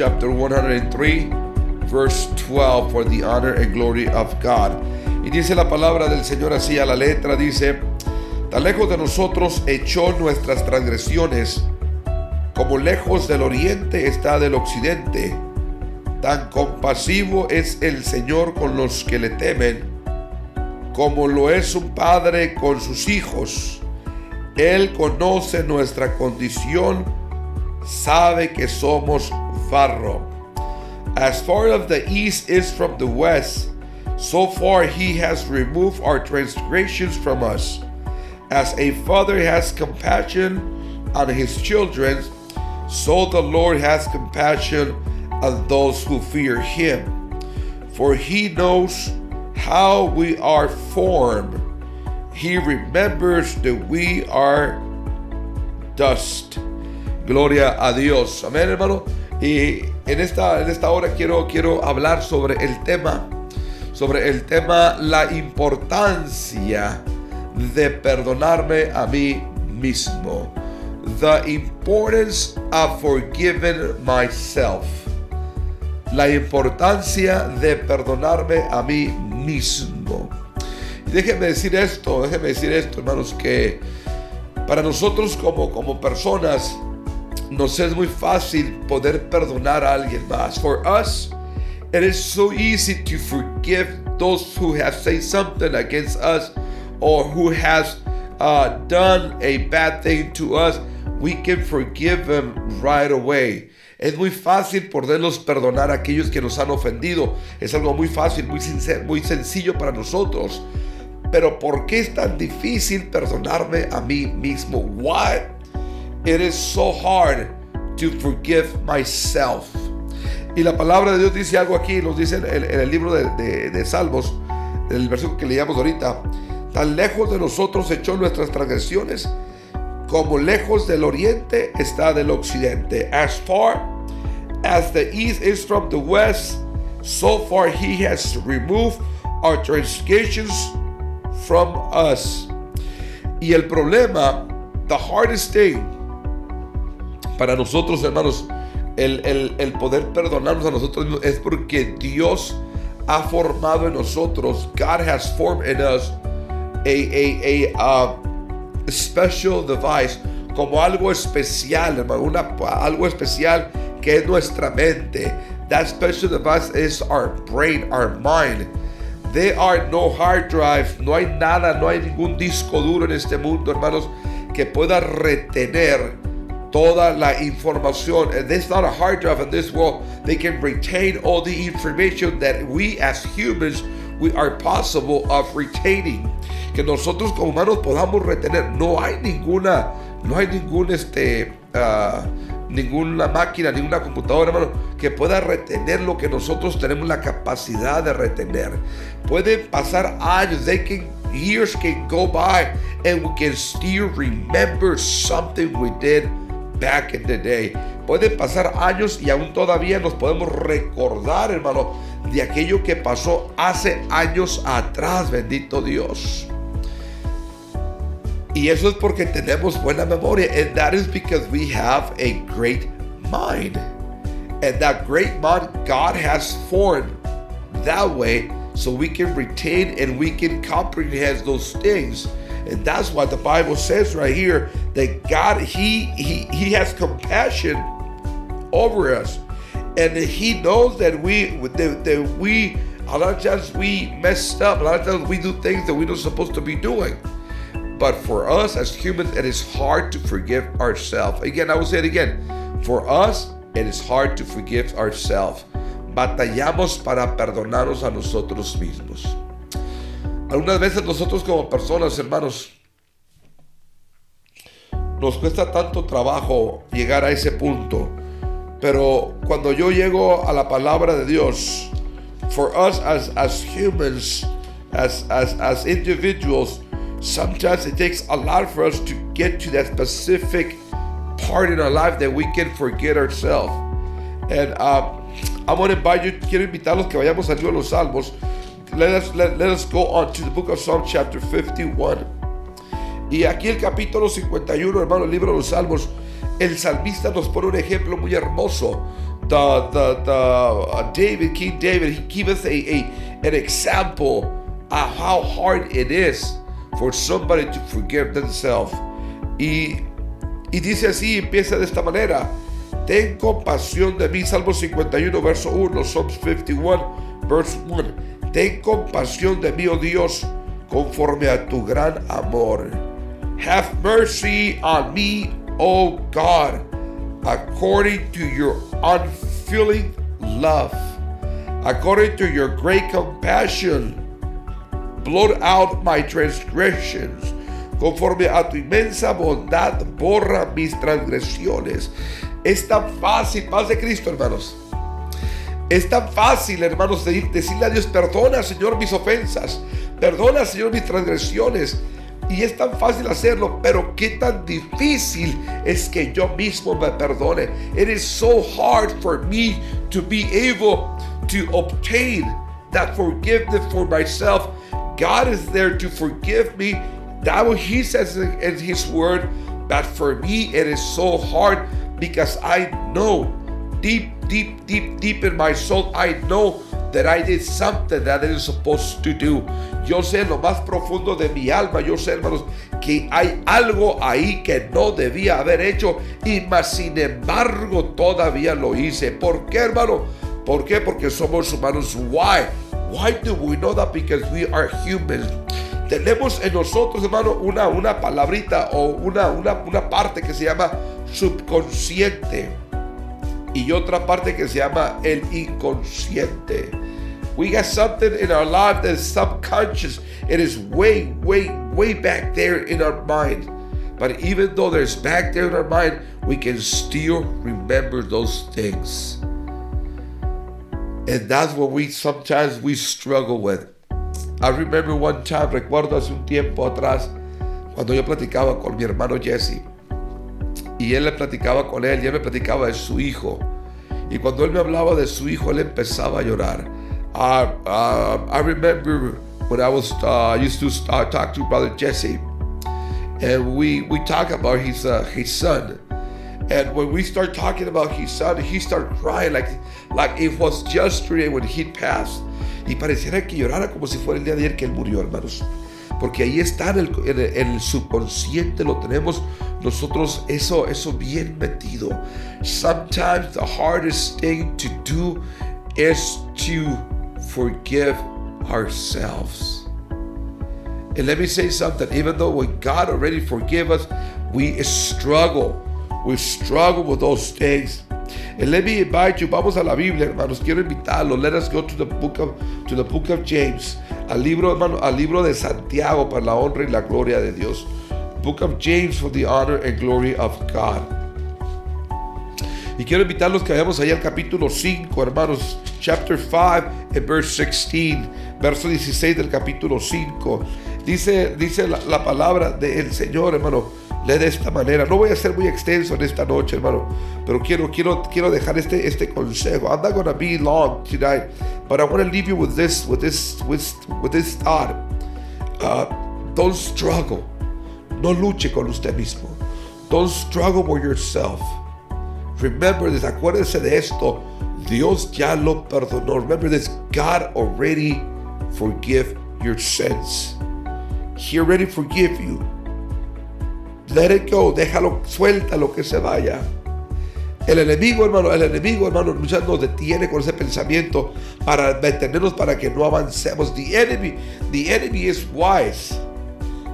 chapter 103, verse 12, for the honor and glory of God. Y dice la palabra del Señor así a la letra, dice, tan lejos de nosotros echó nuestras transgresiones, como lejos del oriente está del occidente. Tan compasivo es el Señor con los que le temen, como lo es un padre con sus hijos. Él conoce nuestra condición, sabe que somos barro. As far as the east is from the west, so far he has removed our transgressions from us. As a father has compassion on his children, so the Lord has compassion on those who fear him. For he knows how we are formed He remembers that we are dust. Gloria a Dios. Amén, hermano. Y en esta, en esta hora quiero, quiero hablar sobre el tema, sobre el tema, la importancia de perdonarme a mí mismo. The importance of forgiving myself. La importancia de perdonarme a mí mismo. Déjenme decir esto, déjenme decir esto, hermanos, que para nosotros como, como personas nos es muy fácil poder perdonar a alguien más. For us, it is so easy to forgive those who have said something against us or who has uh, done a bad thing to us. We can forgive them right away. Es muy fácil poderlos perdonar a aquellos que nos han ofendido. Es algo muy fácil, muy, sincero, muy sencillo para nosotros. Pero ¿por qué es tan difícil perdonarme a mí mismo? Why it is so hard to forgive myself. Y la palabra de Dios dice algo aquí, nos dice en el, libro de, de, Salmos, el versículo que leíamos ahorita, tan lejos de nosotros echó nuestras transgresiones, como lejos del oriente está del occidente. As far as the east is from the west, so far he has removed our transgressions from us. Y el problema, the hardest thing para nosotros, hermanos, el, el, el poder perdonarnos a nosotros mismos es porque Dios ha formado en nosotros, God has formed in us a, a, a, uh, special device, como algo especial, hermano, una, algo especial que es nuestra mente. That special device is our brain, our mind. There are no hard drive, no hay nada, no hay ningún disco duro en este mundo, hermanos, que pueda retener toda la información. And there's not a hard drive in this world. They can retain all the information that we as humans we are possible of retaining. Que nosotros como humanos podamos retener. No hay ninguna, no hay ningún este. Uh, ninguna máquina, ninguna computadora, hermano, que pueda retener lo que nosotros tenemos la capacidad de retener. Pueden pasar años, they can, years can go by, and we can still remember something we did back in the day. Pueden pasar años y aún todavía nos podemos recordar, hermano, de aquello que pasó hace años atrás, bendito Dios. Y eso es porque tenemos buena memoria. And that is because we have a great mind. And that great mind God has formed that way so we can retain and we can comprehend those things. And that's why the Bible says right here that God, He He He has compassion over us. And He knows that we that, that we a lot of times we messed up, a lot of times we do things that we're not supposed to be doing. But for us as humans, it is hard to forgive ourselves. Again, I will say it again. For us, it is hard to forgive ourselves. Batallamos para perdonarnos a nosotros mismos. Algunas veces nosotros como personas, hermanos, nos cuesta tanto trabajo llegar a ese punto. Pero cuando yo llego a la palabra de Dios, for us as, as humans, as, as, as individuals, sometimes it takes a lot for us to get to that specific part in our life that we can forget ourselves. And uh, I to invite you, quiero invitarlos que vayamos al libro de los Salmos. Let us, let, let us go on to the book of Psalm chapter 51. Y aquí el capítulo 51, hermano, el libro de los Salmos, el salmista nos pone un ejemplo muy hermoso. The, the, the uh, David, King David, he gives us a, a, an example of how hard it is for somebody to forgive themselves. Y, y dice así, empieza de esta manera. Ten compasión de mí, Salmo 51, verso 1, Psalms 51, verse 1. Ten compasión de mí, oh Dios, conforme a tu gran amor. Have mercy on me, O God, according to your unfailing love, according to your great compassion. Blot out my transgressions. Conforme a tu inmensa bondad, borra mis transgresiones. Es tan fácil, paz de Cristo, hermanos. Es tan fácil, hermanos, decirle a Dios, perdona, Señor, mis ofensas. Perdona, Señor, mis transgresiones. Y es tan fácil hacerlo, pero qué tan difícil es que yo mismo me perdone. It is so hard for me to be able to obtain that forgiveness for myself. God is there to forgive me. That what He says in His Word. But for me, it is so hard because I know deep, deep, deep, deep in my soul, I know that I did something that I didn't supposed to do. Yo sé lo más profundo de mi alma, yo sé, hermanos, que hay algo ahí que no debía haber hecho y más sin embargo todavía lo hice. ¿Por qué, hermano? ¿Por qué? Porque somos humanos. Why? Why do we know that? Because we are humans. Tenemos en nosotros, hermano, una, una palabrita o una, una, una parte que se llama subconsciente y otra parte que se llama el inconsciente. We got something in our life that's subconscious. It is way, way, way back there in our mind. But even though there's back there in our mind, we can still remember those things. And that's what we sometimes we struggle with. I remember one time, recuerdo hace un tiempo atrás, cuando yo platicaba con mi hermano Jesse. Y él le platicaba con él y él me platicaba de su hijo. Y cuando él me hablaba de su hijo, él empezaba a llorar. Uh, uh, I remember when I was uh, used to uh, talk to Brother Jesse, and we we talk about his uh, his son. And when we start talking about his son, he started crying like like it was yesterday when he passed. Y pareciera que llorara como si fuera el día de ayer que él murió, hermanos. Porque ahí está en el, en el, en el subconsciente, lo tenemos nosotros eso, eso bien metido. Sometimes the hardest thing to do is to forgive ourselves. And let me say something, even though when God already forgive us, we struggle. We struggle with those things. And let me invite you, vamos a la Biblia, hermanos. Quiero invitarlo. Let us go to the book of to the book of James, al libro, hermano, al libro de Santiago para la honra y la gloria de Dios. Book of James for the honor and glory of God. Y quiero invitarlos que vayamos allá al capítulo 5, hermanos, chapter 5 and verse 16, verso 16 del capítulo 5. Dice, dice la, la palabra del Señor, hermano, de esta manera. No voy a ser muy extenso en esta noche, hermano, pero quiero, quiero, quiero dejar este, este consejo. I'm not going to be long tonight, but I want to leave you with this, with this, with, this thought. Uh, don't struggle. No luche con usted mismo. Don't struggle with yourself. Remember this, acuérdese de esto. Dios ya lo perdonó. Remember this, God already forgive your sins. He already forgive you. Let it go, déjalo, suelta lo que se vaya. El enemigo, hermano, el enemigo, hermano, muchas nos detiene con ese pensamiento para detenernos para que no avancemos. The enemy, the enemy is wise.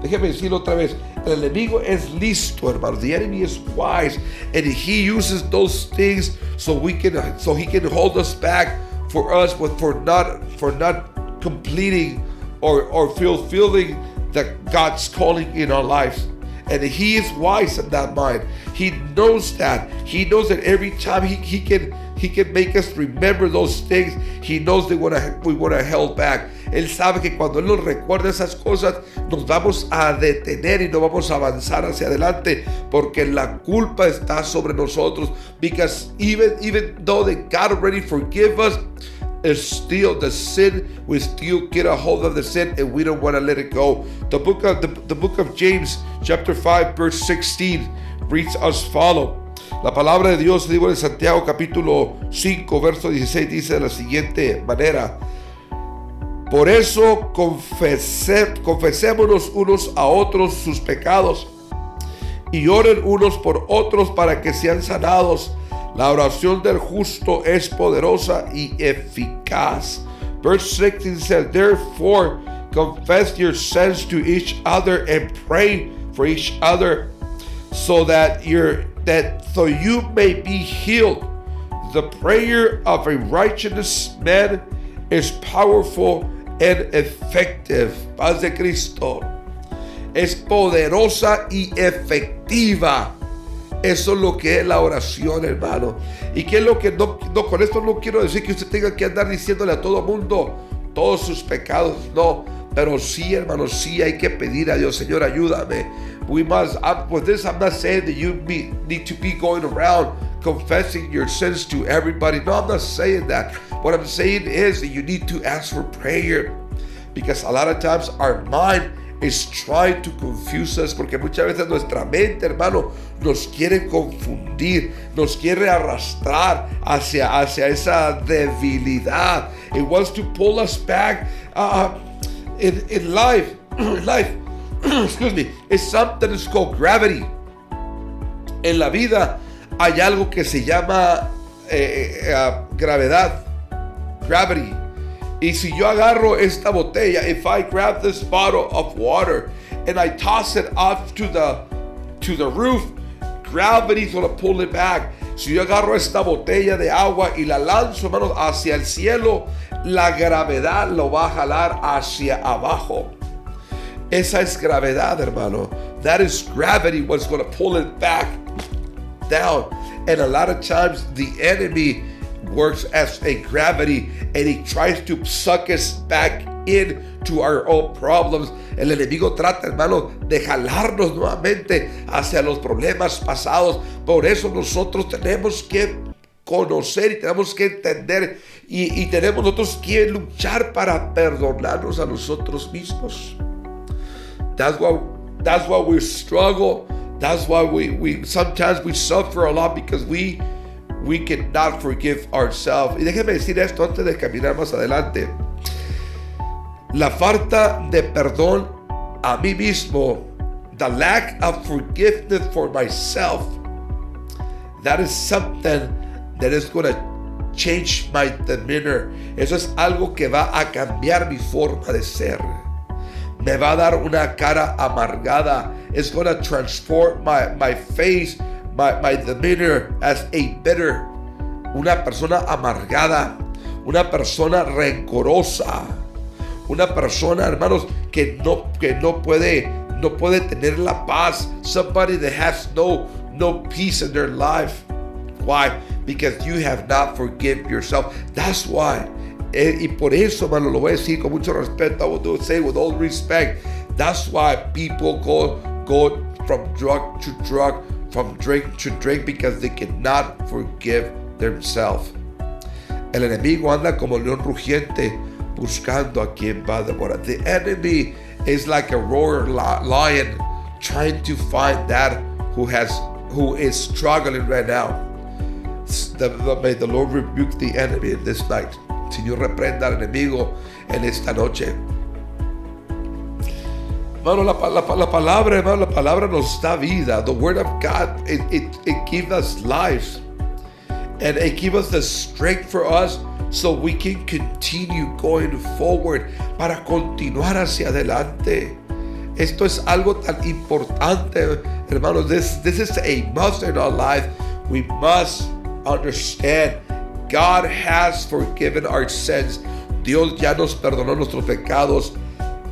Déjeme decirlo otra vez. El enemigo es listo, hermano. The enemy is wise, and he uses those things so we can, so he can hold us back for us, but for not, for not completing or or fulfilling that God's calling in our lives. And he is wise in that mind. He knows that. He knows that every time he, he can he can make us remember those things. He knows that wanna, we want to held back. Él sabe que cuando Él nos recuerda esas cosas, nos vamos a detener y no vamos a avanzar hacia adelante porque la culpa está sobre nosotros. Because even, even though that God already forgive us, still the sin. We still get a hold of the sin and we don't want to let it go. The book of the, the book of James, chapter 5, verse 16, reads as follow. La palabra de Dios, libro de Santiago, capítulo 5, verso 16, dice de la siguiente manera. Por eso confese, confesémonos unos a otros sus pecados y oren unos por otros para que sean sanados. La oración del justo es poderosa y eficaz. Verse 16 says, Therefore, confess your sins to each other and pray for each other so that you're that so you may be healed. The prayer of a righteous man is powerful and effective. Paz de Cristo. Es poderosa y efectiva. Eso es lo que es la oración, hermano. Y que es lo que no, no, con esto no quiero decir que usted tenga que andar diciéndole a todo mundo todos sus pecados. No, pero sí, hermano, sí hay que pedir a Dios, Señor, ayúdame. We must, I, with this, I'm not saying that you need to be going around confessing your sins to everybody. No, I'm not saying that. What I'm saying is that you need to ask for prayer because a lot of times our mind is trying to confuse us porque muchas veces nuestra mente, hermano, nos quiere confundir, nos quiere arrastrar hacia, hacia esa debilidad. It wants to pull us back uh, in, in life. life, excuse me, is something that's called gravity. En la vida hay algo que se llama eh, eh, uh, gravedad. Gravity. Y si yo agarro esta botella, if I grab this bottle of water and I toss it off to the to the roof, gravity's gonna pull it back. Si yo agarro esta botella de agua y la lanzo, hermanos, hacia el cielo, la gravedad lo va a jalar hacia abajo. Esa es gravedad, hermano. That is gravity what's going to pull it back down. And a lot of times the enemy works as a gravity and he tries to suck us back into our own problems. El enemigo trata, hermano, de jalarnos nuevamente hacia los problemas pasados. Por eso nosotros tenemos que conocer y tenemos que entender y, y tenemos nosotros que luchar para perdonarnos a nosotros mismos. That's why that's why we struggle. That's why we, we sometimes we suffer a lot because we we cannot forgive ourselves. Y déjeme decir esto antes de caminar más adelante. La falta de perdón a mí mismo, the lack of forgiveness for myself, that is something that is going to change my demeanor. Eso es algo que va a cambiar mi forma de ser. Me va a dar una cara amargada. It's going to transform my, my face, my, my demeanor as a bitter. Una persona amargada. Una persona rencorosa. Una persona, hermanos, que no, que no puede, no puede tener la paz. Somebody that has no, no peace in their life. Why? Because you have not forgiven yourself. That's why. Eh, y por eso, hermano, lo voy a decir con mucho respeto. I will do say with all respect. That's why people go go from drug to drug, from drink to drink, because they cannot forgive themselves. El enemigo anda como león rugiente buscando a quien va a devorar. The enemy is like a roaring lion trying to find that who has who is struggling right now. May the Lord rebuke the enemy this night. Señor reprenda al enemigo en esta noche. Hermano, la, la, la, palabra, hermano, la palabra nos da vida. The word of God, it, it, it gives us life. And it gives us the strength for us so we can continue going forward para continuar hacia adelante. Esto es algo tan importante, hermanos. This, this is a must in our life. We must understand God has forgiven our sins. Dios ya nos perdonó nuestros pecados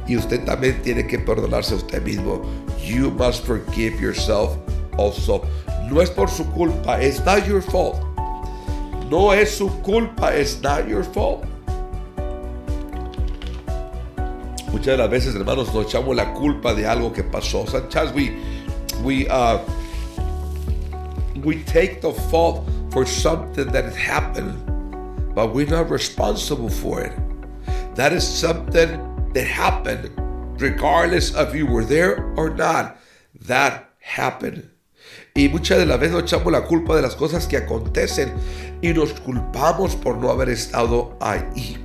y usted también tiene que perdonarse a usted mismo. You must forgive yourself also. No es por su culpa. It's not your fault. No es su culpa. It's not your fault. Muchas de las veces, hermanos, nos echamos la culpa de algo que pasó. Sometimes we, we, uh, we take the fault for something that happened. but we're not responsible for it. That is something that happened, regardless of you were there or not. That happened. Y muchas de las veces nos echamos la culpa de las cosas que acontecen y nos culpamos por no haber estado ahí.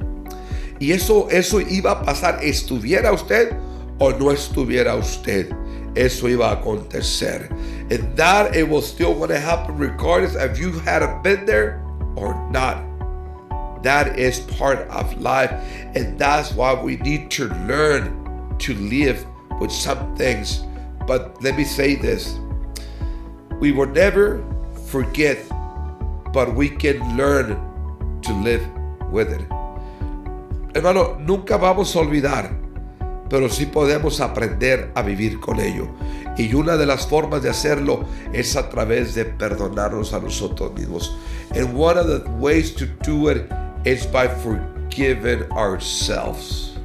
Y eso, eso iba a pasar, estuviera usted o no estuviera usted. Eso iba a acontecer. And that it was still going to happen regardless if you had been there or not. That is part of life. And that's why we need to learn to live with some things. But let me say this we will never forget, but we can learn to live with it. Hermano, nunca vamos a olvidar, pero sí podemos aprender a vivir con ello. Y una de las formas de hacerlo es a través de perdonarnos a nosotros mismos. And one of the ways to do it is by forgiving ourselves.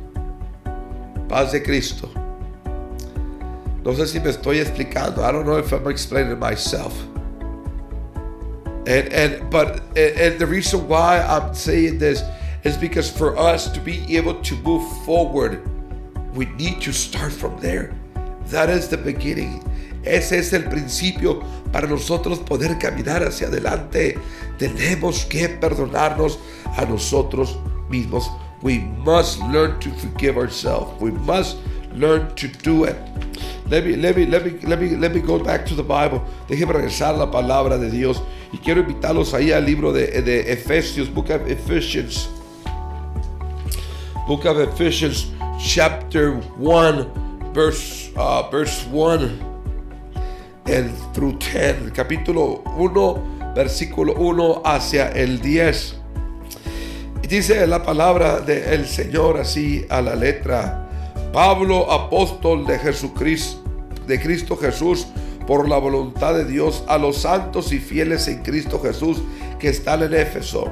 Paz de Cristo. No sé si me estoy explicando. I don't know if I'm explaining myself. And and but and the reason why I'm saying this is because for us to be able to move forward, we need to start from there. That is the beginning. Ese es el principio para nosotros poder caminar hacia adelante. Tenemos que perdonarnos a nosotros mismos. We must learn to forgive ourselves. We must learn to do it. Let me, let me, let me, let me, let me go back to the Bible. Déjeme regresar a la palabra de Dios. Y quiero invitarlos ahí al libro de, de Efesios, Book of Ephesians. Book of Ephesians, chapter 1, verse, uh, verse 1 through 10. Capítulo 1, versículo 1 hacia el 10. Y dice la palabra del Señor así a la letra. Pablo, apóstol de Jesucristo, de Cristo Jesús, por la voluntad de Dios, a los santos y fieles en Cristo Jesús que están en Éfeso.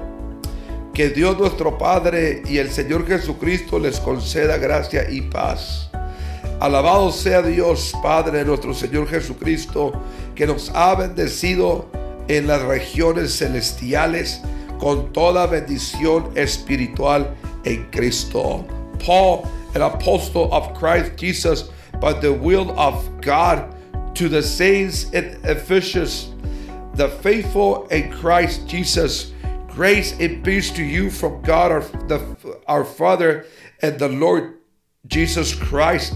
Que Dios nuestro Padre y el Señor Jesucristo les conceda gracia y paz. Alabado sea Dios, Padre de nuestro Señor Jesucristo, que nos ha bendecido en las regiones celestiales con toda bendición espiritual en Cristo. Paul an apostle of Christ Jesus by the will of God to the saints in Ephesus, the faithful in Christ Jesus. Grace and peace to you from God our, the, our Father and the Lord Jesus Christ.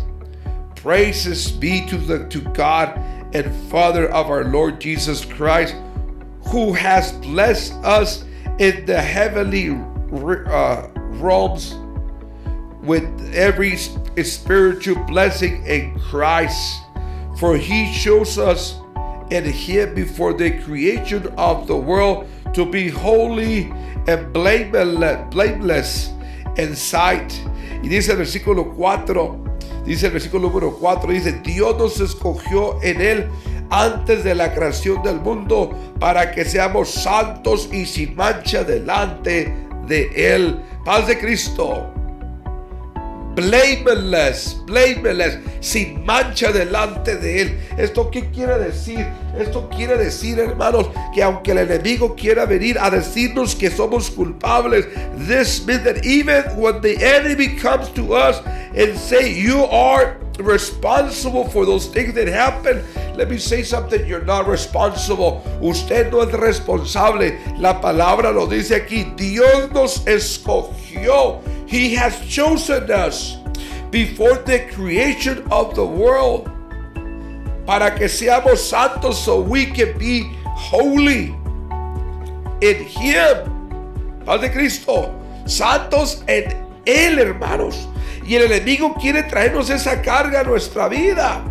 Praises be to the to God and Father of our Lord Jesus Christ, who has blessed us in the heavenly uh, realms with every spiritual blessing in Christ. For he shows us in him before the creation of the world to be holy and blameless, blameless in sight. Y dice el versículo 4, dice el versículo número 4, dice, Dios nos escogió en él antes de la creación del mundo para que seamos santos y sin mancha delante de él. Paz de Cristo blameless, blameless, sin mancha delante de Él. ¿Esto qué quiere decir? Esto quiere decir, hermanos, que aunque el enemigo quiera venir a decirnos que somos culpables, this means that even when the enemy comes to us and say you are responsible for those things that happen, let me say something, you're not responsible. Usted no es responsable. La palabra lo dice aquí, Dios nos escogió He has chosen us before the creation of the world para que seamos santos so we can be holy in Him. Padre Cristo, santos en Él, hermanos. Y el enemigo quiere traernos esa carga a nuestra vida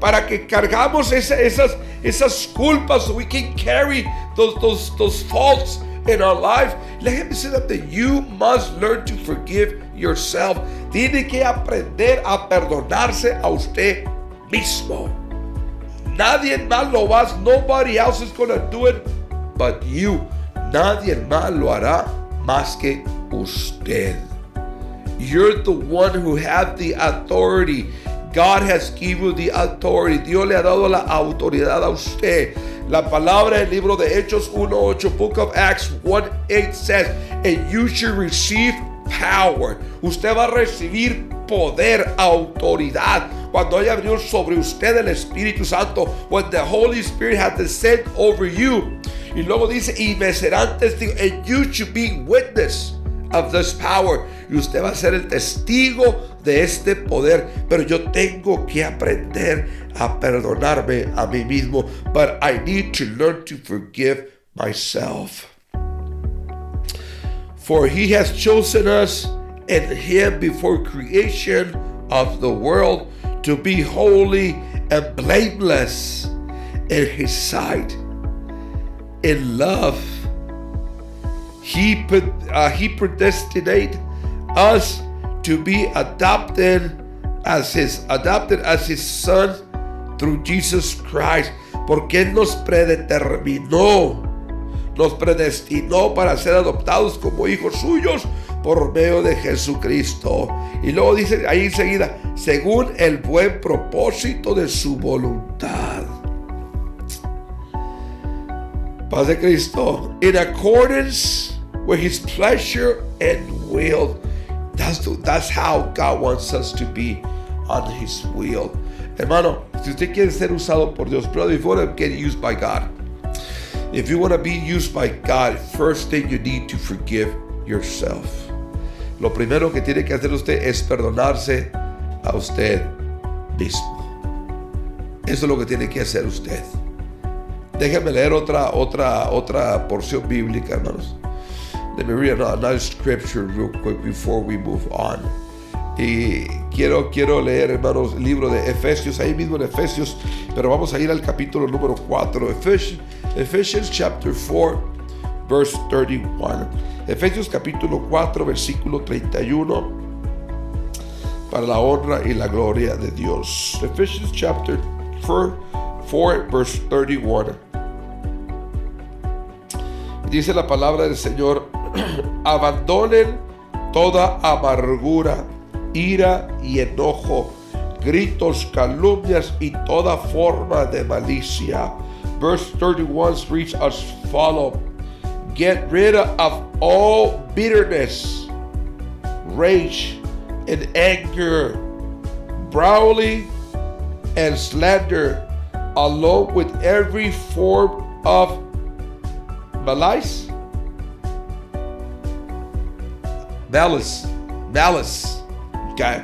para que cargamos esa, esas, esas culpas so we can carry those, those, those faults in our life, let me say that you must learn to forgive yourself. Tiene que aprender a perdonarse a usted mismo. Nadie más lo va, nobody else is going to do it but you. Nadie más lo hará más que usted. You're the one who have the authority. God has given you the authority. Dios le ha dado la autoridad a usted La palabra del libro de Hechos 1.8, Book of Acts 1.8 says, and you should receive power. Usted va a recibir poder, autoridad. Cuando haya venido sobre usted el Espíritu Santo, when the Holy Spirit has descended over you. Y luego dice, y me serán testigo, and you should be witness of this power. Y usted va a ser el testigo de este poder. Pero yo tengo que aprender a perdonarme a mí mismo. But I need to learn to forgive myself. For he has chosen us in him before creation of the world to be holy and blameless in his sight. In love, he, uh, he predestinated us to be adopted as his adopted as his son through Jesus Christ, porque él nos predeterminó nos predestinó para ser adoptados como hijos suyos por medio de Jesucristo. Y luego dice ahí enseguida, según el buen propósito de su voluntad. Paz de Cristo. In accordance with his pleasure and will. That's, that's how God wants us to be on his will. Hermano, si usted quiere ser usado por Dios, brother, if you want to get used by God, If you want to be used by God, first thing you need to forgive yourself. Lo primero que tiene que hacer usted es perdonarse a usted mismo. Eso es lo que tiene que hacer usted. Déjeme leer otra, otra, otra porción bíblica, hermanos. Let me read another scripture real quick before we move on. Y quiero, quiero leer, hermanos, el libro de Efesios, ahí mismo en Efesios, pero vamos a ir al capítulo número 4. Efesios, Ephesians chapter 4, verse 31. Efesios capítulo 4, versículo 31. Para la honra y la gloria de Dios. Ephesians chapter 4, 4 verse 31. Dice la palabra del Señor, abandonen toda amargura, ira y enojo, gritos, calumnias y toda forma de malicia Verse 31 reads as follow Get rid of all bitterness, rage, and anger, brawling, and slander, along with every form of malice. Malice. Malice. Okay.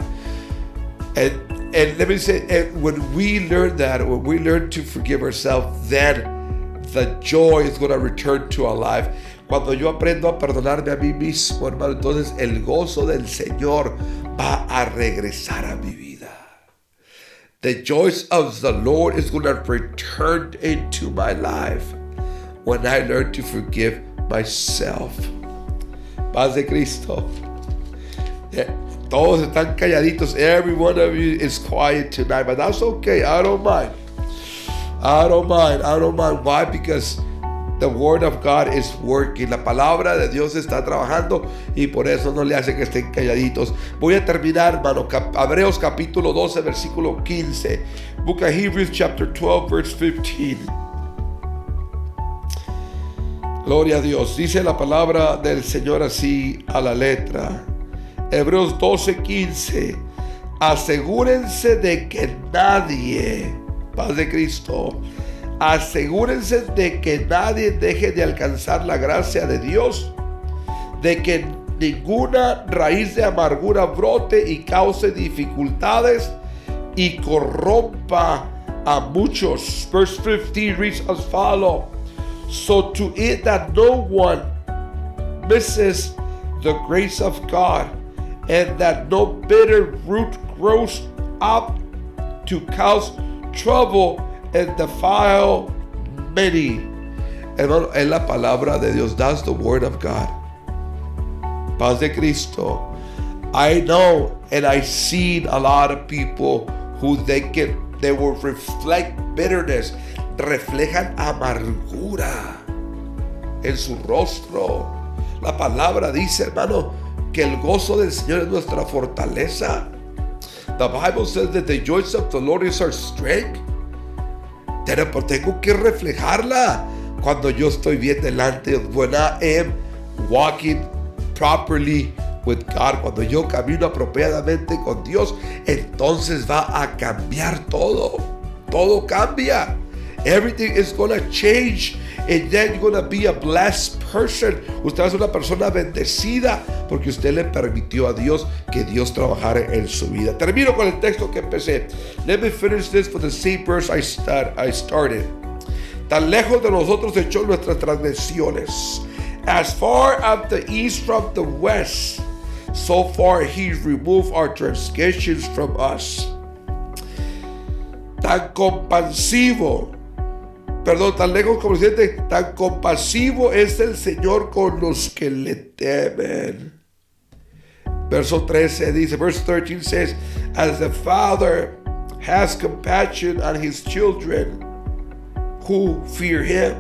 And and let me say, when we learn that, when we learn to forgive ourselves, then the joy is going to return to our life. Cuando yo aprendo a perdonarme a mí mismo, hermano, entonces el gozo del Señor va a regresar a mi vida. The joy of the Lord is going to return into my life when I learn to forgive myself. Paz de Cristo. Todos están calladitos. Every one of you is quiet tonight, but that's okay. I don't mind. I don't mind. I don't mind. Why? Because the word of God is working. La palabra de Dios está trabajando y por eso no le hace que estén calladitos. Voy a terminar, hermano. Hebreos capítulo 12, versículo 15. Book of Hebrews chapter 12, verse 15. Gloria a Dios. Dice la palabra del Señor así a la letra. Hebreos 12:15. Asegúrense de que nadie, paz de Cristo, asegúrense de que nadie deje de alcanzar la gracia de Dios, de que ninguna raíz de amargura brote y cause dificultades y corrompa a muchos. Verse 15 reads as follow. So to it that no one misses the grace of God and that no bitter root grows up to cause trouble and defile many. Es la palabra de Dios. That's the word of God. Paz de Cristo. I know and I seen a lot of people who they can they will reflect bitterness, reflejan amargura en su rostro. La palabra dice, hermano, que el gozo del Señor es nuestra fortaleza. The Bible says that the joy of the Lord is our strength. Pero tengo que reflejarla cuando yo estoy bien delante. When I am walking properly with God, cuando yo camino apropiadamente con Dios, entonces va a cambiar todo. Todo cambia. Everything is gonna change. And then you're gonna be a blessed person. Usted es una persona bendecida porque usted le permitió a Dios que Dios trabajara en su vida. Termino con el texto que empecé. Let me finish this for the same verse I, start, I started. Tan lejos de nosotros echó nuestras transgresiones. As far as the east from the west, so far he removed our transgressions from us. Tan compasivo perdón, tan lejos como siente, tan compasivo es el Señor con los que le temen. Verso 13 dice, verse 13 says, as the Father has compassion on his children who fear him,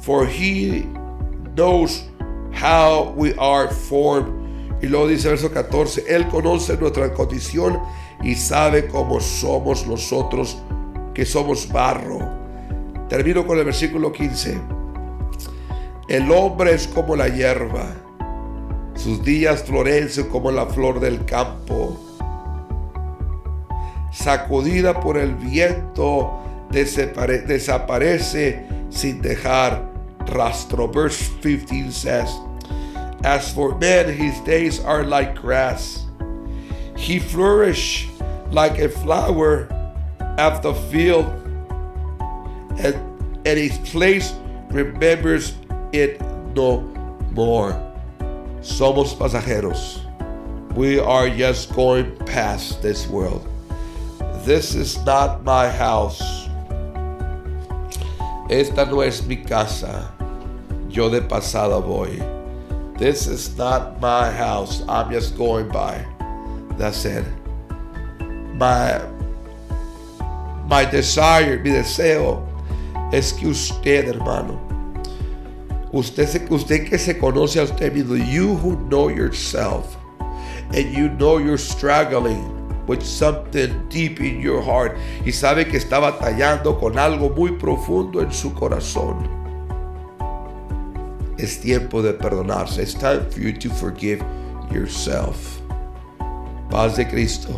for he knows how we are formed. Y luego dice verso 14, Él conoce nuestra condición y sabe cómo somos nosotros, que somos barro Termino con el versículo 15. El hombre es como la hierba, sus días florecen como la flor del campo. Sacudida por el viento, desaparece sin dejar rastro. Verse 15 says, As for men, his days are like grass. He flourish like a flower of the field and, and place remembers it no more. Somos pasajeros. We are just going past this world. This is not my house. Esta no es mi casa. Yo de pasada voy. This is not my house. I'm just going by. That's it. My my desire, mi deseo es que usted, hermano, usted, usted que se conoce a usted mismo, you who know yourself, and you know you're struggling with something deep in your heart, y sabe que está batallando con algo muy profundo en su corazón. Es tiempo de perdonarse. It's time for you to forgive yourself. Paz de Cristo.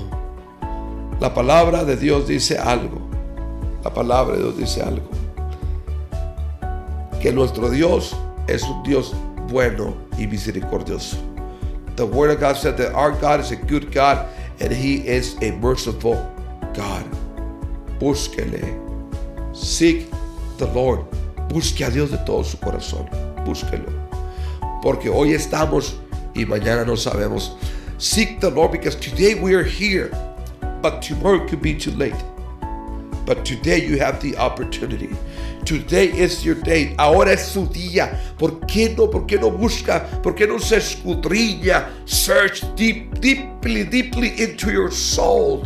La palabra de Dios dice algo. La palabra de Dios dice algo que nuestro Dios es un Dios bueno y misericordioso. The Word of God said that our God is a good God and He is a merciful God. Búsquele. Seek the Lord. Busque a Dios de todo su corazón. Búsquelo. Porque hoy estamos y mañana no sabemos. Seek the Lord because today we are here, but tomorrow could be too late. But today you have the opportunity. Today is your day. Ahora es su día. ¿Por qué no? ¿Por qué no busca? ¿Por qué no se escudriña? Search deep, deeply, deeply into your soul.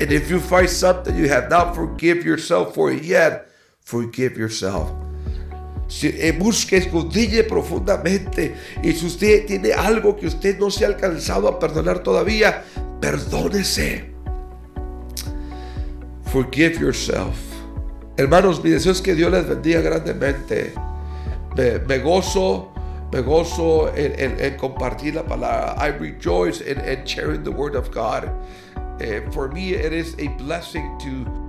And if you find something you have not forgive yourself for yet, forgive yourself. Eh, busque, escudriñe profundamente. Y si usted tiene algo que usted no se ha alcanzado a perdonar todavía, perdónese. Forgive yourself. Hermanos, mi deseo es que Dios les bendiga grandemente. Me, gozo, me gozo en, compartir la palabra. I rejoice in, sharing the word of God. Eh, for me, it is a blessing to